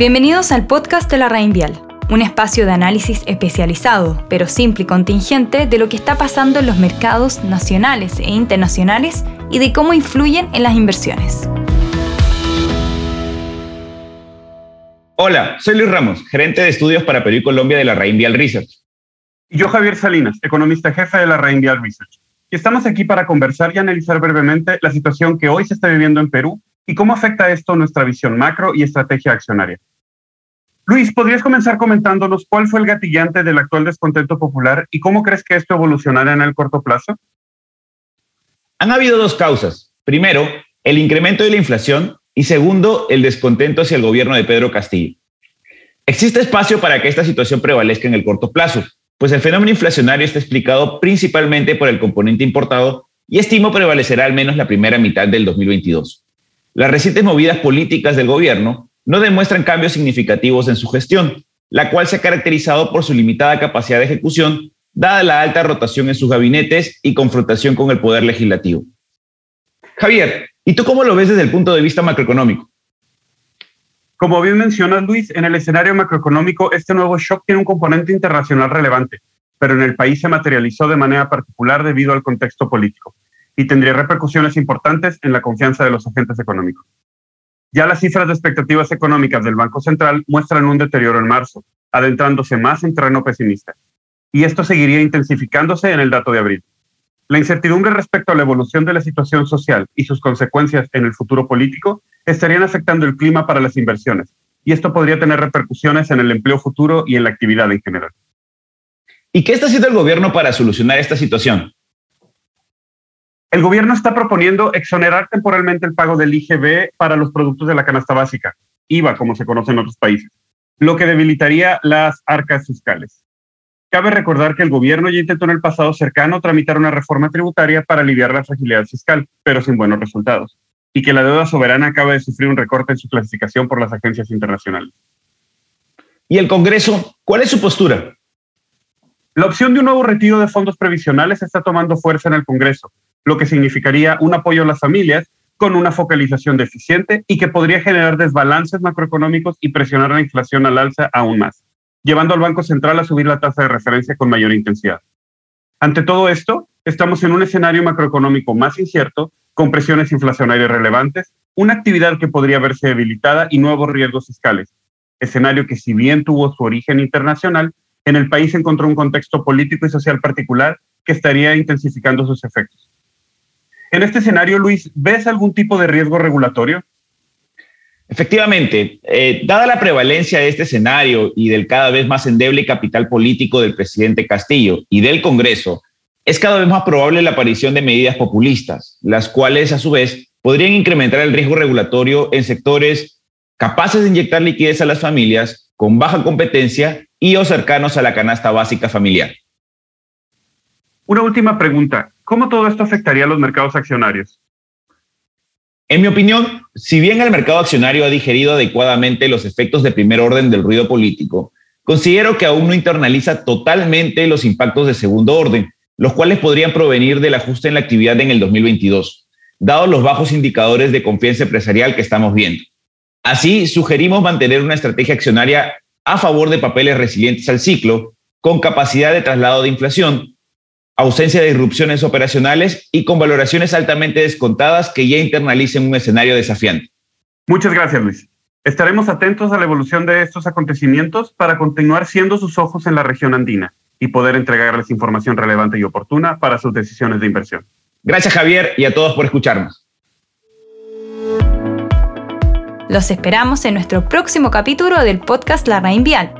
Bienvenidos al podcast de la Reinvial, un espacio de análisis especializado, pero simple y contingente, de lo que está pasando en los mercados nacionales e internacionales y de cómo influyen en las inversiones. Hola, soy Luis Ramos, gerente de estudios para Perú y Colombia de la Reinvial Research. Y yo Javier Salinas, economista jefe de la Reinvial Research. Y estamos aquí para conversar y analizar brevemente la situación que hoy se está viviendo en Perú y cómo afecta esto nuestra visión macro y estrategia accionaria. Luis, ¿podrías comenzar comentándonos cuál fue el gatillante del actual descontento popular y cómo crees que esto evolucionará en el corto plazo? Han habido dos causas. Primero, el incremento de la inflación y segundo, el descontento hacia el gobierno de Pedro Castillo. Existe espacio para que esta situación prevalezca en el corto plazo, pues el fenómeno inflacionario está explicado principalmente por el componente importado y estimo prevalecerá al menos la primera mitad del 2022. Las recientes movidas políticas del gobierno no demuestran cambios significativos en su gestión, la cual se ha caracterizado por su limitada capacidad de ejecución, dada la alta rotación en sus gabinetes y confrontación con el poder legislativo. Javier, ¿y tú cómo lo ves desde el punto de vista macroeconómico? Como bien menciona Luis, en el escenario macroeconómico este nuevo shock tiene un componente internacional relevante, pero en el país se materializó de manera particular debido al contexto político y tendría repercusiones importantes en la confianza de los agentes económicos. Ya las cifras de expectativas económicas del Banco Central muestran un deterioro en marzo, adentrándose más en terreno pesimista. Y esto seguiría intensificándose en el dato de abril. La incertidumbre respecto a la evolución de la situación social y sus consecuencias en el futuro político estarían afectando el clima para las inversiones, y esto podría tener repercusiones en el empleo futuro y en la actividad en general. ¿Y qué está haciendo el gobierno para solucionar esta situación? El gobierno está proponiendo exonerar temporalmente el pago del IGB para los productos de la canasta básica, IVA, como se conoce en otros países, lo que debilitaría las arcas fiscales. Cabe recordar que el gobierno ya intentó en el pasado cercano tramitar una reforma tributaria para aliviar la fragilidad fiscal, pero sin buenos resultados, y que la deuda soberana acaba de sufrir un recorte en su clasificación por las agencias internacionales. ¿Y el Congreso? ¿Cuál es su postura? La opción de un nuevo retiro de fondos previsionales está tomando fuerza en el Congreso, lo que significaría un apoyo a las familias con una focalización deficiente y que podría generar desbalances macroeconómicos y presionar la inflación al alza aún más, llevando al Banco Central a subir la tasa de referencia con mayor intensidad. Ante todo esto, estamos en un escenario macroeconómico más incierto, con presiones inflacionarias relevantes, una actividad que podría verse debilitada y nuevos riesgos fiscales, escenario que si bien tuvo su origen internacional, en el país encontró un contexto político y social particular que estaría intensificando sus efectos. En este escenario, Luis, ¿ves algún tipo de riesgo regulatorio? Efectivamente, eh, dada la prevalencia de este escenario y del cada vez más endeble capital político del presidente Castillo y del Congreso, es cada vez más probable la aparición de medidas populistas, las cuales a su vez podrían incrementar el riesgo regulatorio en sectores capaces de inyectar liquidez a las familias con baja competencia y o cercanos a la canasta básica familiar. Una última pregunta. ¿Cómo todo esto afectaría a los mercados accionarios? En mi opinión, si bien el mercado accionario ha digerido adecuadamente los efectos de primer orden del ruido político, considero que aún no internaliza totalmente los impactos de segundo orden, los cuales podrían provenir del ajuste en la actividad en el 2022, dados los bajos indicadores de confianza empresarial que estamos viendo. Así, sugerimos mantener una estrategia accionaria a favor de papeles resilientes al ciclo, con capacidad de traslado de inflación, ausencia de disrupciones operacionales y con valoraciones altamente descontadas que ya internalicen un escenario desafiante. Muchas gracias, Luis. Estaremos atentos a la evolución de estos acontecimientos para continuar siendo sus ojos en la región andina y poder entregarles información relevante y oportuna para sus decisiones de inversión. Gracias, Javier, y a todos por escucharnos. Los esperamos en nuestro próximo capítulo del podcast La Raín Vial